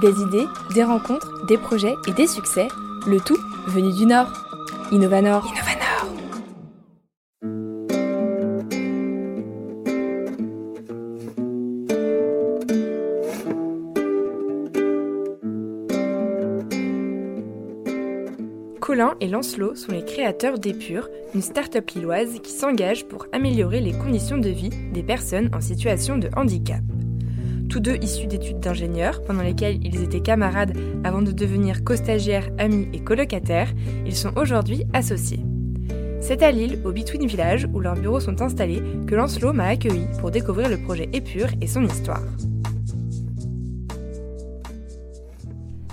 Des idées, des rencontres, des projets et des succès, le tout venu du Nord. Innovanor. Innovanor. Colin et Lancelot sont les créateurs d'Épure, une start-up lilloise qui s'engage pour améliorer les conditions de vie des personnes en situation de handicap. Tous deux issus d'études d'ingénieurs, pendant lesquelles ils étaient camarades avant de devenir co-stagiaires, amis et colocataires, ils sont aujourd'hui associés. C'est à Lille, au Between Village, où leurs bureaux sont installés, que Lancelot m'a accueilli pour découvrir le projet Épure et son histoire.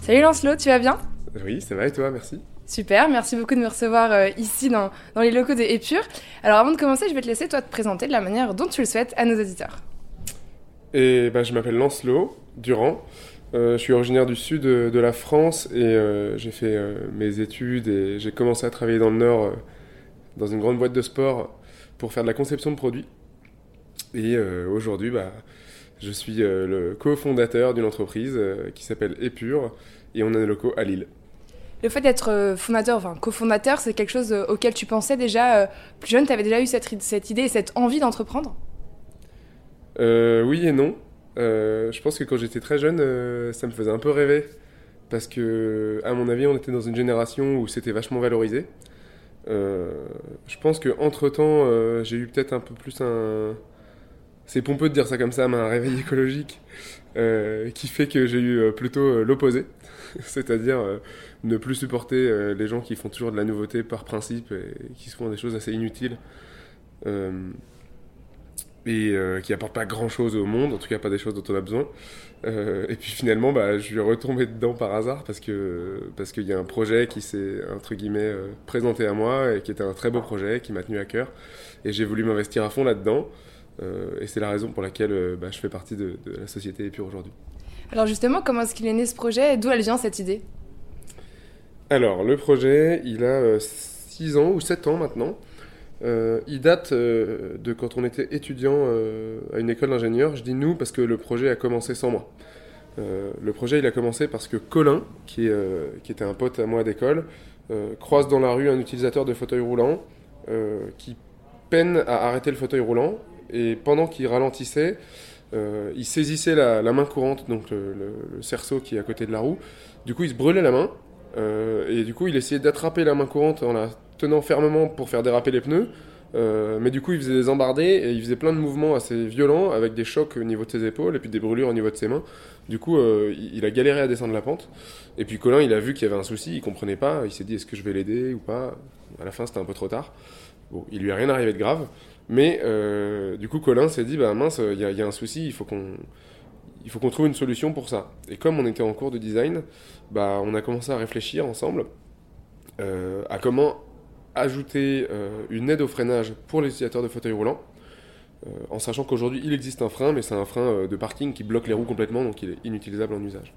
Salut Lancelot, tu vas bien? Oui, ça va et toi, merci. Super, merci beaucoup de me recevoir euh, ici dans, dans les locaux de Épure. Alors avant de commencer, je vais te laisser toi te présenter de la manière dont tu le souhaites à nos auditeurs. Et ben, je m'appelle Lancelot Durand. Euh, je suis originaire du sud de, la France et euh, j'ai fait euh, mes études et j'ai commencé à travailler dans le Nord dans une grande boîte de sport pour faire de la conception de produits. Et aujourd'hui, bah, je suis le cofondateur d'une entreprise qui s'appelle Épure et on a des locaux à Lille. Le fait d'être fondateur, enfin cofondateur, c'est quelque chose auquel tu pensais déjà plus jeune? Tu avais déjà eu cette, cette idée et cette envie d'entreprendre? Euh, oui et non. Euh, je pense que quand j'étais très jeune, euh, ça me faisait un peu rêver. Parce que, à mon avis, on était dans une génération où c'était vachement valorisé. Je pense qu'entre temps, j'ai eu peut-être un peu plus un. C'est pompeux de dire ça comme ça, mais un réveil écologique qui fait que j'ai eu plutôt l'opposé. C'est-à-dire ne plus supporter les gens qui font toujours de la nouveauté par principe et qui se font des choses assez inutiles. Et euh, qui apportent pas grand chose au monde, en tout cas pas des choses dont on a besoin. Euh, et puis finalement, bah, je suis retombé dedans par hasard parce que parce qu'il y a un projet qui s'est entre guillemets euh, présenté à moi et qui était un très beau projet qui m'a tenu à cœur. Et j'ai voulu m'investir à fond là-dedans. Et c'est la raison pour laquelle bah, je fais partie de, de la société Épure aujourd'hui. Alors justement, comment est-ce qu'il est né ce projet? Et d'où elle vient cette idée? Alors, le projet, il a 6 ans ou 7 ans maintenant. Euh, il date euh, de quand on était étudiant euh, à une école d'ingénieur. Je dis nous parce que le projet a commencé sans moi. Le projet, il a commencé parce que Colin, qui, était un pote à moi d'école, croise dans la rue un utilisateur de fauteuil roulant qui peine à arrêter le fauteuil roulant. Et pendant qu'il ralentissait, il saisissait la, main courante, donc le, le- cerceau qui est à côté de la roue. Du coup, il se brûlait la main. Et du coup, il essayait d'attraper la main courante en la tenant fermement pour faire déraper les pneus. Euh, mais du coup, il faisait des embardés et il faisait plein de mouvements assez violents avec des chocs au niveau de ses épaules et puis des brûlures au niveau de ses mains. Du coup, euh, il a galéré à descendre la pente. Et puis Colin, il a vu qu'il y avait un souci, il comprenait pas. Il s'est dit est-ce que je vais l'aider ou pas? À la fin, c'était un peu trop tard. Bon, il lui a rien arrivé de grave. Mais euh, du coup, Colin s'est dit bah mince, il y, y a un souci, il faut qu'on il faut qu'on trouve une solution pour ça. Et comme on était en cours de design, bah, on a commencé à réfléchir ensemble à comment ajouter euh, une aide au freinage pour les utilisateurs de fauteuils roulants, euh, en sachant qu'aujourd'hui il existe un frein, mais c'est un frein euh, de parking qui bloque les roues complètement, donc il est inutilisable en usage.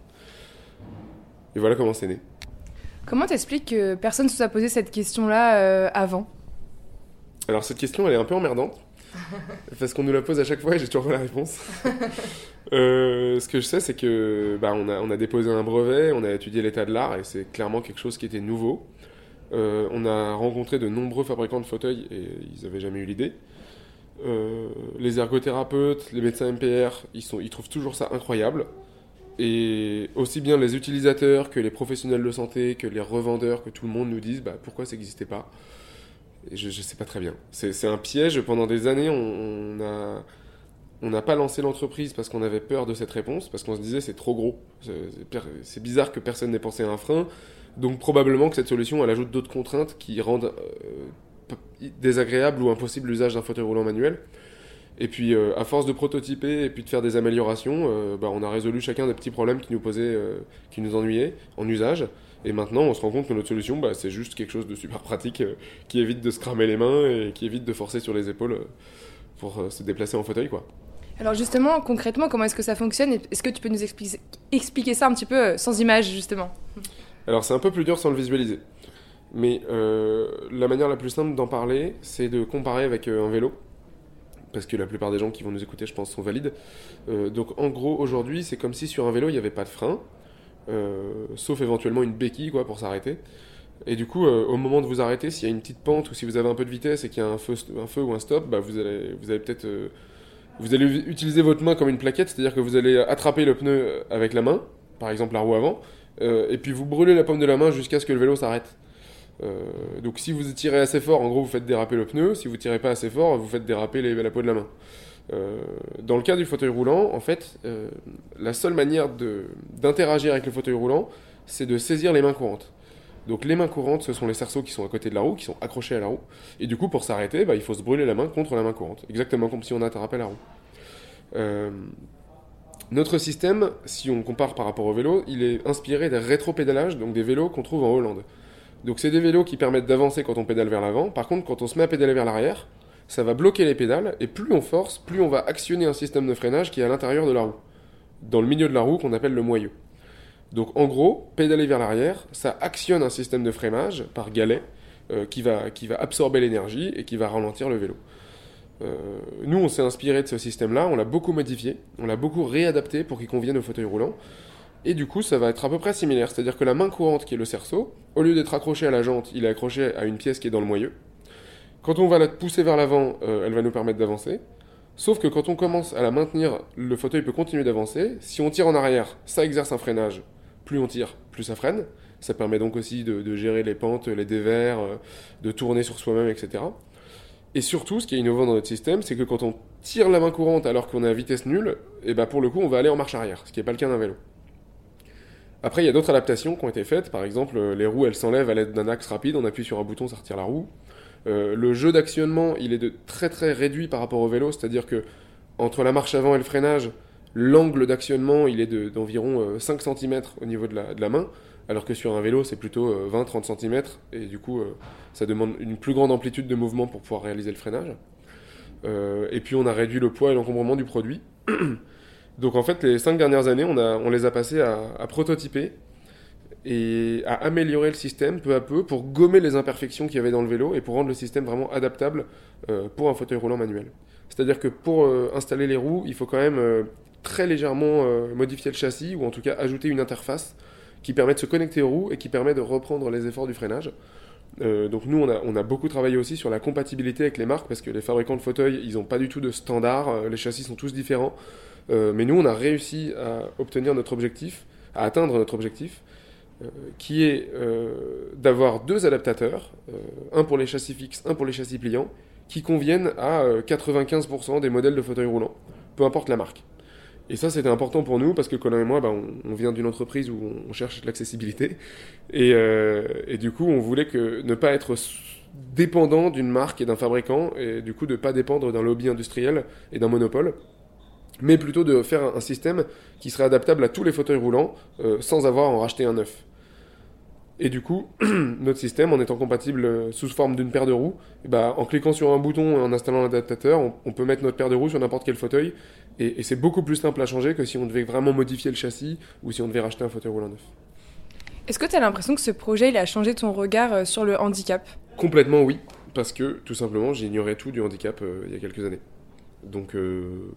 Et voilà comment c'est né. Comment t'expliques que personne ne se soit posé cette question-là euh, avant? Alors cette question elle est un peu emmerdante, parce qu'on nous la pose à chaque fois et j'ai toujours pas la réponse. Euh, ce que je sais c'est que bah, on, a, on a déposé un brevet, on a étudié l'état de l'art et c'est clairement quelque chose qui était nouveau. Euh, on a rencontré de nombreux fabricants de fauteuils et ils n'avaient jamais eu l'idée. Euh, les ergothérapeutes, les médecins MPR, ils, trouvent toujours ça incroyable. Et aussi bien les utilisateurs que les professionnels de santé, que les revendeurs, que tout le monde nous disent bah, pourquoi ça n'existait pas? Et je ne sais pas très bien. C'est un piège. Pendant des années, on, n'a pas lancé l'entreprise parce qu'on avait peur de cette réponse, parce qu'on se disait c'est trop gros. C'est bizarre que personne n'ait pensé à un frein. Donc probablement que cette solution, elle ajoute d'autres contraintes qui rendent euh, désagréable ou impossible l'usage d'un fauteuil roulant manuel. Et puis euh, à force de prototyper et puis de faire des améliorations, euh, bah, on a résolu chacun des petits problèmes qui nous posaient, euh, qui nous ennuyaient en usage. Et maintenant, on se rend compte que notre solution, bah, c'est juste quelque chose de super pratique qui évite de se cramer les mains et qui évite de forcer sur les épaules pour se déplacer en fauteuil, quoi. Alors justement, concrètement, comment est-ce que ça fonctionne? Est-ce que tu peux nous expli- expliquer ça un petit peu sans image, justement? Alors c'est un peu plus dur sans le visualiser. Mais euh, la manière la plus simple d'en parler, c'est de comparer avec euh, un vélo. Parce que la plupart des gens qui vont nous écouter, je pense, sont valides. Euh, donc en gros, aujourd'hui, c'est comme si sur un vélo, il n'y avait pas de frein. sauf éventuellement une béquille quoi, pour s'arrêter. Et du coup, au moment de vous arrêter, s'il y a une petite pente ou si vous avez un peu de vitesse et qu'il y a un feu, un feu ou un stop, bah, vous allez, vous allez peut-être vous allez utiliser votre main comme une plaquette, c'est-à-dire que vous allez attraper le pneu avec la main, par exemple la roue avant, et puis vous brûlez la paume de la main jusqu'à ce que le vélo s'arrête. Euh, donc si vous tirez assez fort, en gros, vous faites déraper le pneu. Si vous tirez pas assez fort, vous faites déraper la peau de la main. Euh, dans le cas du fauteuil roulant, en fait, euh, la seule manière d'interagir avec le fauteuil roulant, c'est de saisir les mains courantes. Donc les mains courantes, ce sont les cerceaux qui sont à côté de la roue, qui sont accrochés à la roue. Et du coup, pour s'arrêter, bah, il faut se brûler la main contre la main courante. Exactement comme si on attrapait la roue. Notre système, si on compare par rapport au vélo, il est inspiré des rétro-pédalages, donc des vélos qu'on trouve en Hollande. Donc c'est des vélos qui permettent d'avancer quand on pédale vers l'avant. Par contre, quand on se met à pédaler vers l'arrière, ça va bloquer les pédales et plus on force, plus on va actionner un système de freinage qui est à l'intérieur de la roue, dans le milieu de la roue qu'on appelle le moyeu. Donc en gros, pédaler vers l'arrière, ça actionne un système de freinage par galet euh, qui, va, qui va absorber l'énergie et qui va ralentir le vélo. Euh, nous, on s'est inspiré de ce système-là, on l'a beaucoup modifié, on l'a beaucoup réadapté pour qu'il convienne au fauteuil roulant. Et du coup, ça va être à peu près similaire. C'est-à-dire que la main courante, qui est le cerceau, au lieu d'être accroché à la jante, il est accroché à une pièce qui est dans le moyeu. Quand on va la pousser vers l'avant, euh, elle va nous permettre d'avancer. Sauf que quand on commence à la maintenir, le fauteuil peut continuer d'avancer. Si on tire en arrière, ça exerce un freinage. Plus on tire, plus ça freine. Ça permet donc aussi de, gérer les pentes, les dévers, euh, de tourner sur soi-même, etc. Et surtout, ce qui est innovant dans notre système, c'est que quand on tire la main courante alors qu'on est à vitesse nulle, et eh ben pour le coup, on va aller en marche arrière, ce qui n'est pas le cas d'un vélo. Après, il y a d'autres adaptations qui ont été faites. Par exemple, les roues, elles s'enlèvent à l'aide d'un axe rapide. On appuie sur un bouton, ça retire la roue. Euh, le jeu d'actionnement, il est de très très réduit par rapport au vélo. C'est-à-dire que entre la marche avant et le freinage, l'angle d'actionnement, il est d'environ 5 euh, cm au niveau de la, main. Alors que sur un vélo, c'est plutôt 20-30 cm. Et du coup, ça demande une plus grande amplitude de mouvement pour pouvoir réaliser le freinage. et puis, on a réduit le poids et l'encombrement du produit. Donc en fait, les cinq dernières années, on, les a passées à, prototyper et à améliorer le système peu à peu pour gommer les imperfections qu'il y avait dans le vélo et pour rendre le système vraiment adaptable euh, pour un fauteuil roulant manuel. C'est-à-dire que pour euh, installer les roues, il faut quand même euh, très légèrement modifier le châssis ou en tout cas ajouter une interface qui permet de se connecter aux roues et qui permet de reprendre les efforts du freinage. donc nous, on a, beaucoup travaillé aussi sur la compatibilité avec les marques parce que les fabricants de fauteuils, ils n'ont pas du tout de standard, les châssis sont tous différents. Euh, mais nous, on a réussi à obtenir notre objectif, à atteindre notre objectif, euh, qui est euh, d'avoir deux adaptateurs, un pour les châssis fixes, un pour les châssis pliants, qui conviennent à 95% des modèles de fauteuils roulants, peu importe la marque. Et ça, c'était important pour nous parce que Colin et moi, bah, on, vient d'une entreprise où on cherche l'accessibilité. Et, et, du coup, on voulait ne pas être dépendant d'une marque et d'un fabricant, et du coup, de ne pas dépendre d'un lobby industriel et d'un monopole mais plutôt de faire un, système qui serait adaptable à tous les fauteuils roulants euh, sans avoir à en racheter un neuf. Et du coup, notre système, en étant compatible euh, sous forme d'une paire de roues, bah, en cliquant sur un bouton et en installant l'adaptateur, on, peut mettre notre paire de roues sur n'importe quel fauteuil. Et, c'est beaucoup plus simple à changer que si on devait vraiment modifier le châssis ou si on devait racheter un fauteuil roulant neuf. Est-ce que tu as l'impression que ce projet il a changé ton regard euh, sur le handicap? Complètement oui, parce que tout simplement j'ignorais tout du handicap il y a quelques années. Donc, euh,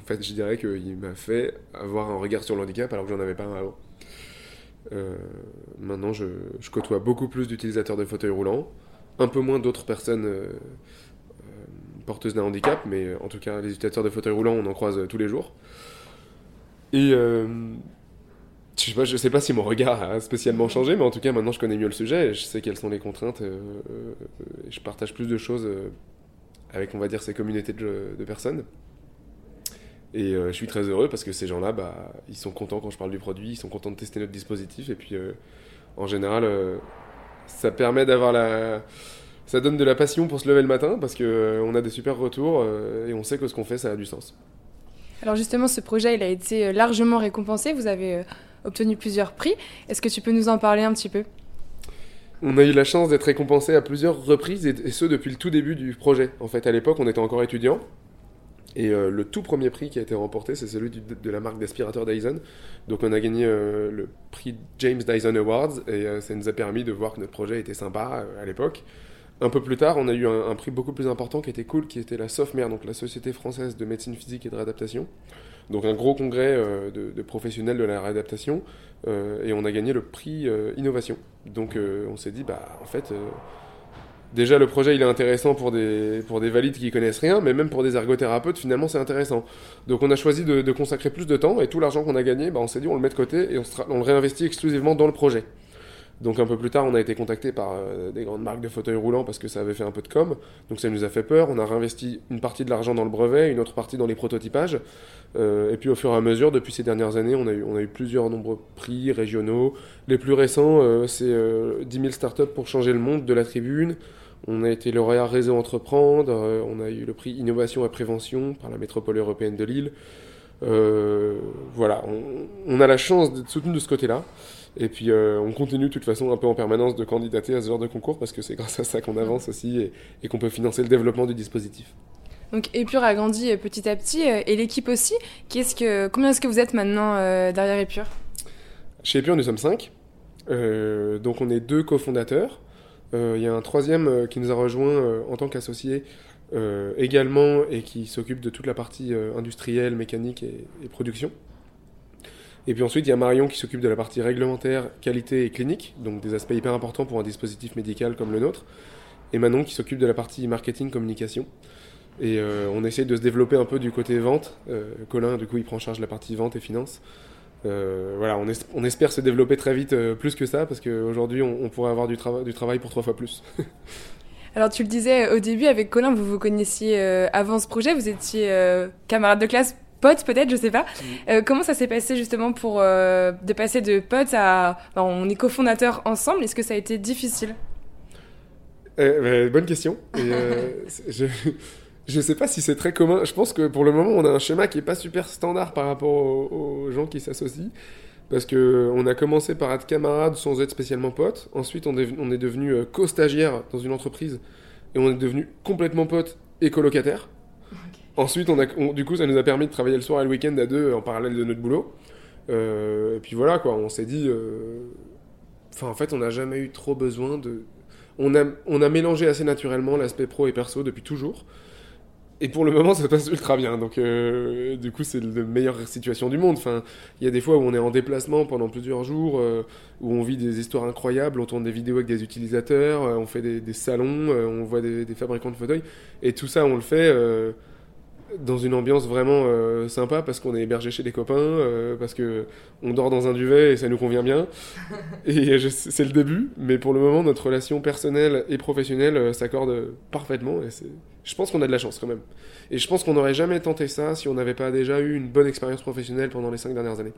en fait, je dirais qu'il m'a fait avoir un regard sur le handicap alors que j'en avais pas un avant. Euh, maintenant, je, côtoie beaucoup plus d'utilisateurs de fauteuils roulants, un peu moins d'autres personnes euh, porteuses d'un handicap, mais en tout cas, les utilisateurs de fauteuils roulants, on en croise tous les jours. Et je sais, pas, sais pas si mon regard a spécialement changé, mais en tout cas, maintenant, je connais mieux le sujet, et je sais quelles sont les contraintes, je partage plus de choses avec, on va dire, ces communautés de, personnes. Et euh, je suis très heureux parce que ces gens-là, bah, ils sont contents quand je parle du produit, ils sont contents de tester notre dispositif. Et puis, euh, en général, euh, ça permet d'avoir la. Ça donne de la passion pour se lever le matin parce qu'on a des super retours et on sait que ce qu'on fait, ça a du sens. Alors, justement, ce projet, il a été largement récompensé. Vous avez obtenu plusieurs prix. Est-ce que tu peux nous en parler un petit peu? On a eu la chance d'être récompensé à plusieurs reprises, et, ce depuis le tout début du projet. En fait, à l'époque, on était encore étudiant. Et euh, le tout premier prix qui a été remporté, c'est celui de la marque d'aspirateur Dyson. Donc on a gagné euh, le prix James Dyson Awards, et euh, ça nous a permis de voir que notre projet était sympa à l'époque. Un peu plus tard, on a eu un, prix beaucoup plus important qui était cool, qui était la SOFMER, donc la Société française de médecine physique et de réadaptation. donc un gros congrès de, professionnels de la réadaptation, et on a gagné le prix innovation. Donc on s'est dit, bah en fait déjà le projet il est intéressant pour des, pour des valides qui connaissent rien, mais même pour des ergothérapeutes finalement c'est intéressant. Donc on a choisi de, consacrer plus de temps et tout l'argent qu'on a gagné, bah, on s'est dit on le met de côté et on, le réinvestit exclusivement dans le projet. Donc un peu plus tard on a été contacté par euh, des grandes marques de fauteuils roulants parce que ça avait fait un peu de com, donc ça nous a fait peur, on a réinvesti une partie de l'argent dans le brevet, une autre partie dans les prototypages, euh, et puis au fur et à mesure depuis ces dernières années on a eu, on plusieurs nombreux prix régionaux, les plus récents euh, c'est 10 000 startups pour changer le monde de la tribune, on a été lauréat Réseau Entreprendre, euh, on a eu le prix Innovation et Prévention par la métropole européenne de Lille. Euh, voilà, on, a la chance d'être soutenu de ce côté-là. Et puis euh, on continue de toute façon un peu en permanence de candidater à ce genre de concours parce que c'est grâce à ça qu'on avance aussi et, qu'on peut financer le développement du dispositif. Donc Épure a grandi petit à petit et l'équipe aussi. Qu'est-ce que, combien est-ce que vous êtes maintenant derrière Épure Chez Épure, nous sommes cinq. donc on est deux cofondateurs. Euh, il y a un troisième euh, qui nous a rejoint euh, en tant qu'associé également et qui s'occupe de toute la partie industrielle, mécanique et, production. Et puis ensuite, il y a Marion qui s'occupe de la partie réglementaire, qualité et clinique, donc des aspects hyper importants pour un dispositif médical comme le nôtre. Et Manon qui s'occupe de la partie marketing, communication. Et on essaye de se développer un peu du côté vente. Colin, du coup, il prend en charge la partie vente et finance. Euh, voilà, on, espère se développer très vite euh, plus que ça, parce qu'aujourd'hui, on, pourrait avoir du, travail pour trois fois plus. Alors, tu le disais au début, avec Colin, vous vous connaissiez euh, avant ce projet, vous étiez camarade de classe, pote peut-être, je sais pas. Mm. comment ça s'est passé justement pour de passer de pote à. on est cofondateur ensemble, est-ce que ça a été difficile? Bah, Bonne question. je... Je ne sais pas si c'est très commun. Je pense que pour le moment, on a un schéma qui est pas super standard par rapport aux, gens qui s'associent. Parce que on a commencé par être camarades sans être spécialement potes. Ensuite, on est, on est devenu euh, co-stagiaire dans une entreprise. Et on est devenu complètement potes et colocataires. Ensuite, on a, du coup, ça nous a permis de travailler le soir et le week-end à deux en parallèle de notre boulot. Euh, et puis voilà, quoi. On s'est dit. Euh, enfin, en fait, on n'a jamais eu trop besoin de. On a, on a mélangé assez naturellement l'aspect pro et perso depuis toujours. Et pour le moment, ça passe ultra bien. Donc, euh, du coup, c'est la meilleure situation du monde. Enfin, il y a des fois où on est en déplacement pendant plusieurs jours, euh, où on vit des histoires incroyables, on tourne des vidéos avec des utilisateurs, euh, on fait des, salons, on voit des, fabricants de fauteuils. Et tout ça, on le fait dans une ambiance vraiment euh, sympa parce qu'on est hébergé chez des copains, euh, parce que on dort dans un duvet et ça nous convient bien. et c'est le début, mais pour le moment, notre relation personnelle et professionnelle euh, s'accorde parfaitement. Et je pense qu'on a de la chance quand même. Et je pense qu'on n'aurait jamais tenté ça si on n'avait pas déjà eu une bonne expérience professionnelle pendant les cinq dernières années.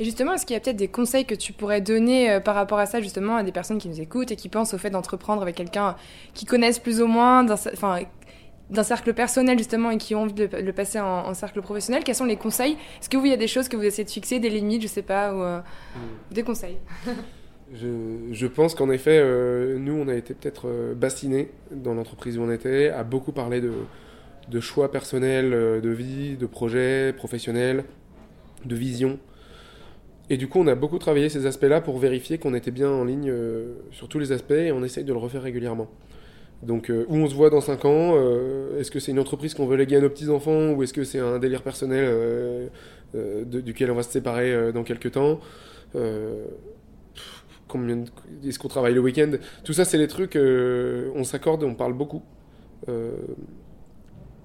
Et justement, est-ce qu'il y a peut-être des conseils que tu pourrais donner par rapport à ça, justement, à des personnes qui nous écoutent et qui pensent au fait d'entreprendre avec quelqu'un qui connaissent plus ou moins, enfin, d'un cercle personnel justement et qui ont envie de le passer en, cercle professionnel, quels sont les conseils? Est-ce que vous, il y a des choses que vous essayez de fixer, des limites, je sais pas, ou euh, hmm. des conseils? Je, pense qu'en effet, euh, nous, on a été peut-être euh, bastinés dans l'entreprise où on était, à beaucoup parler de, de choix personnels, de vie, de projets professionnels, de vision. Et du coup, on a beaucoup travaillé ces aspects-là pour vérifier qu'on était bien en ligne sur tous les aspects et on essaye de le refaire régulièrement. Donc, euh, où on se voit dans 5 ans euh, Est-ce que c'est une entreprise qu'on veut léguer à nos petits-enfants Ou est-ce que c'est un délire personnel euh, duquel on va se séparer dans quelques temps combien Est-ce qu'on travaille le week-end? Tout ça, c'est les trucs, on s'accorde, on parle beaucoup.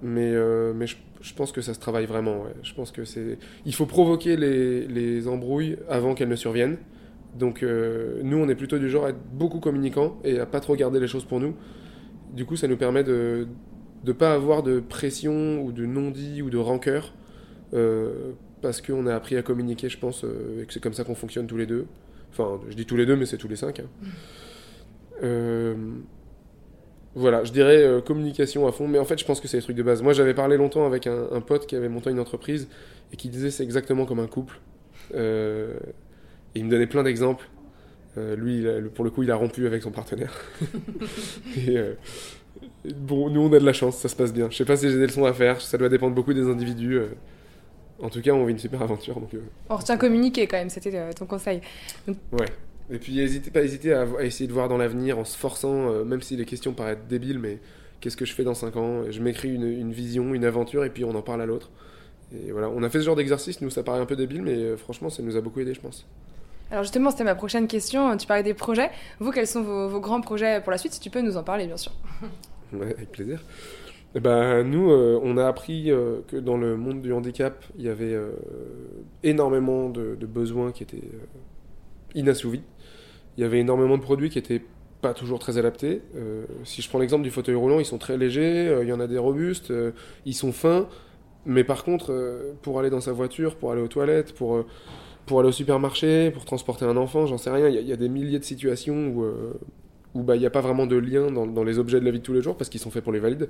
mais mais je, pense que ça se travaille vraiment. Je pense que c'est. Il faut provoquer les, les embrouilles avant qu'elles ne surviennent. Donc, nous, on est plutôt du genre à être beaucoup communicants et à pas trop garder les choses pour nous du coup, ça nous permet de ne pas avoir de pression ou de non-dit ou de rancœur. Euh, parce qu'on a appris à communiquer, je pense, euh, et que c'est comme ça qu'on fonctionne tous les deux. Enfin, je dis tous les deux, mais c'est tous les cinq. Hein. Mm. Euh, voilà, je dirais communication à fond, mais en fait, je pense que c'est les trucs de base. Moi, j'avais parlé longtemps avec un, pote qui avait monté une entreprise et qui disait c'est exactement comme un couple. et il me donnait plein d'exemples. Euh, lui, pour le coup, il a rompu avec son partenaire. Euh, bon, nous, on a de la chance, ça se passe bien. Je sais pas si j'ai des leçons à faire, ça doit dépendre beaucoup des individus. Euh. En tout cas, on vit une super aventure. Donc, On retient communiquer quand même, c'était ton conseil. Ouais. Et puis, n'hésitez pas hésiter à, essayer de voir dans l'avenir en se forçant, même si les questions paraissent débiles, mais qu'est-ce que je fais dans 5 ans? Je m'écris une, une, vision, une aventure, et puis on en parle à l'autre. et voilà, on a fait ce genre d'exercice, nous ça paraît un peu débile, mais franchement ça nous a beaucoup aidé, je pense. Alors justement, c'était ma prochaine question. Tu parlais des projets. Vous, quels sont vos, grands projets pour la suite Si tu peux nous en parler, bien sûr? Ouais, avec plaisir. Eh ben, nous, euh, on a appris euh, que dans le monde du handicap, il y avait euh, énormément de, besoins qui étaient inassouvis. Il y avait énormément de produits qui n'étaient pas toujours très adaptés. si je prends l'exemple du fauteuil roulant, ils sont très légers, il y en a des robustes, ils sont fins, mais par contre, pour aller dans sa voiture, pour aller aux toilettes, pour pour aller au supermarché, pour transporter un enfant, j'en sais rien. Il y, a des milliers de situations où euh, où bah, il n'y a pas vraiment de lien dans, les objets de la vie de tous les jours parce qu'ils sont faits pour les valides.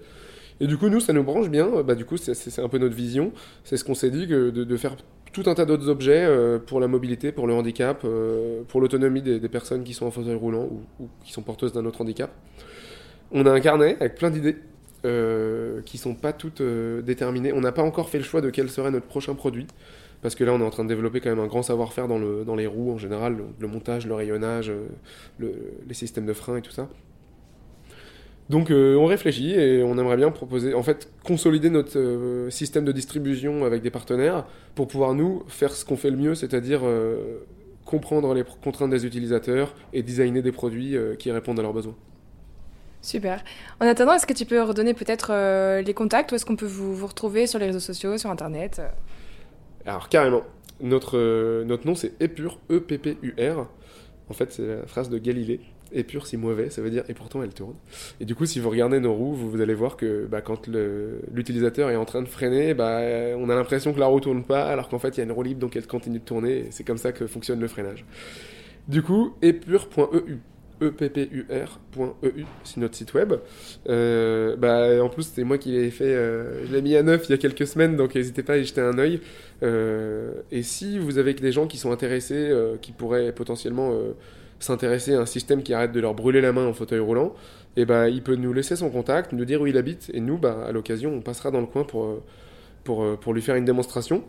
Et du coup, nous, ça nous branche bien. Bah, du coup, c'est un peu notre vision. C'est ce qu'on s'est dit, que de, faire tout un tas d'autres objets euh, pour la mobilité, pour le handicap, euh, pour l'autonomie des, personnes qui sont en fauteuil roulant ou, qui sont porteuses d'un autre handicap. On a un carnet avec plein d'idées. qui sont pas toutes déterminées. On n'a pas encore fait le choix de quel serait notre prochain produit parce que là on est en train de développer quand même un grand savoir-faire dans, le, dans les roues en général, le, montage, le rayonnage, euh, les systèmes de frein et tout ça. Donc euh, on réfléchit et on aimerait bien proposer, en fait, consolider notre euh, système de distribution avec des partenaires pour pouvoir nous faire ce qu'on fait le mieux, c'est-à-dire comprendre les contraintes des utilisateurs et designer des produits qui répondent à leurs besoins. Super. En attendant, est-ce que tu peux redonner peut-être les contacts? Où est-ce qu'on peut vous, vous retrouver? Sur les réseaux sociaux, sur Internet alors carrément, notre, euh, nom c'est Epur, E-P-P-U-R. En fait, c'est la phrase de Galilée. Épure, si mauvais, ça veut dire et pourtant elle tourne. Et du coup, si vous regardez nos roues, vous, allez voir que bah, quand l'utilisateur est en train de freiner, bah, on a l'impression que la roue tourne pas, alors qu'en fait, il y a une roue libre, donc elle continue de tourner. C'est comme ça que fonctionne le freinage. Du coup, épure.eu eppur.eu, c'est notre site web. Euh, bah, en plus, c'était moi qui l'ai fait, euh, je l'ai mis à neuf il y a quelques semaines, donc n'hésitez pas à y jeter un œil. Euh, et si vous avez des gens qui sont intéressés, qui pourraient potentiellement s'intéresser à un système qui arrête de leur brûler la main en fauteuil roulant, et eh bah, il peut nous laisser son contact, nous dire où il habite, et nous, bah, à l'occasion, on passera dans le coin pour, pour, pour lui faire une démonstration.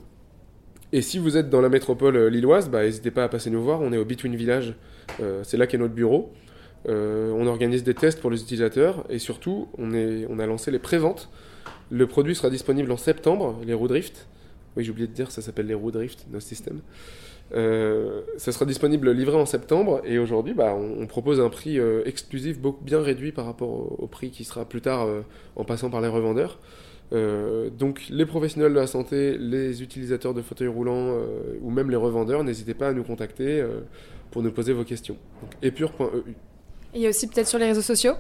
Et si vous êtes dans la métropole lilloise, bah, n'hésitez pas à passer nous voir. On est au Between Village. c'est là qu'est notre bureau. Euh, on organise des tests pour les utilisateurs et surtout, on, a lancé les préventes. Le produit sera disponible en septembre, les roues drift. Oui, j'ai oublié de dire, ça s'appelle les roues drift, nos systèmes. Euh, ça sera disponible livré en septembre et aujourd'hui, bah, on, propose un prix euh, exclusif beaucoup bien réduit par rapport au, prix qui sera plus tard en passant par les revendeurs. donc les professionnels de la santé, les utilisateurs de fauteuils roulants ou même les revendeurs, n'hésitez pas à nous contacter pour nous poser vos questions. epure.eu il y a aussi peut-être sur les réseaux sociaux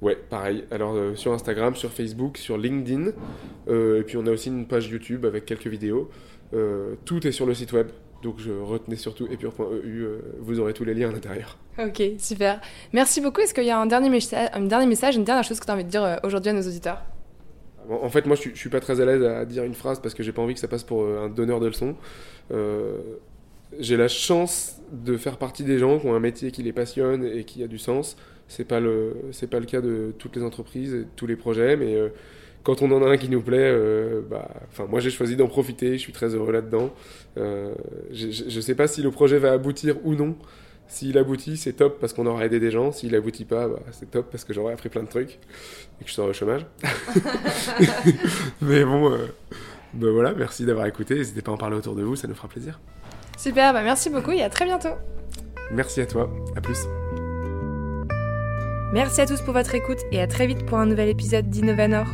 Ouais, pareil. Alors euh, sur Instagram, sur Facebook, sur LinkedIn. Euh, et puis on a aussi une page YouTube avec quelques vidéos. Euh, tout est sur le site web. Donc je retenais surtout epure.eu. vous aurez tous les liens à l'intérieur. Ok, super. Merci beaucoup. Est-ce qu'il y a un dernier, un dernier message, une dernière chose que tu as envie de dire aujourd'hui à nos auditeurs? En fait, moi, je suis, suis pas très à l'aise à dire une phrase parce que j'ai pas envie que ça passe pour un donneur de leçons j'ai la chance de faire partie des gens qui ont un métier qui les passionne et qui a du sens. C'est pas le c'est pas le cas de toutes les entreprises et de tous les projets, mais euh, quand on en a un qui nous plaît, euh, bah, enfin moi j'ai choisi d'en profiter. Je suis très heureux là-dedans. Euh, je, ne sais pas si le projet va aboutir ou non. S'il aboutit, c'est top parce qu'on aura aidé des gens. S'il aboutit pas, bah, c'est top parce que j'aurais appris plein de trucs et que je serai au chômage. mais bon, ben voilà, merci d'avoir écouté. N'hésitez pas à en parler autour de vous, ça nous fera plaisir. Super, bah merci beaucoup et à très bientôt. Merci à toi, à plus. Merci à tous pour votre écoute et à très vite pour un nouvel épisode d'Innovanor.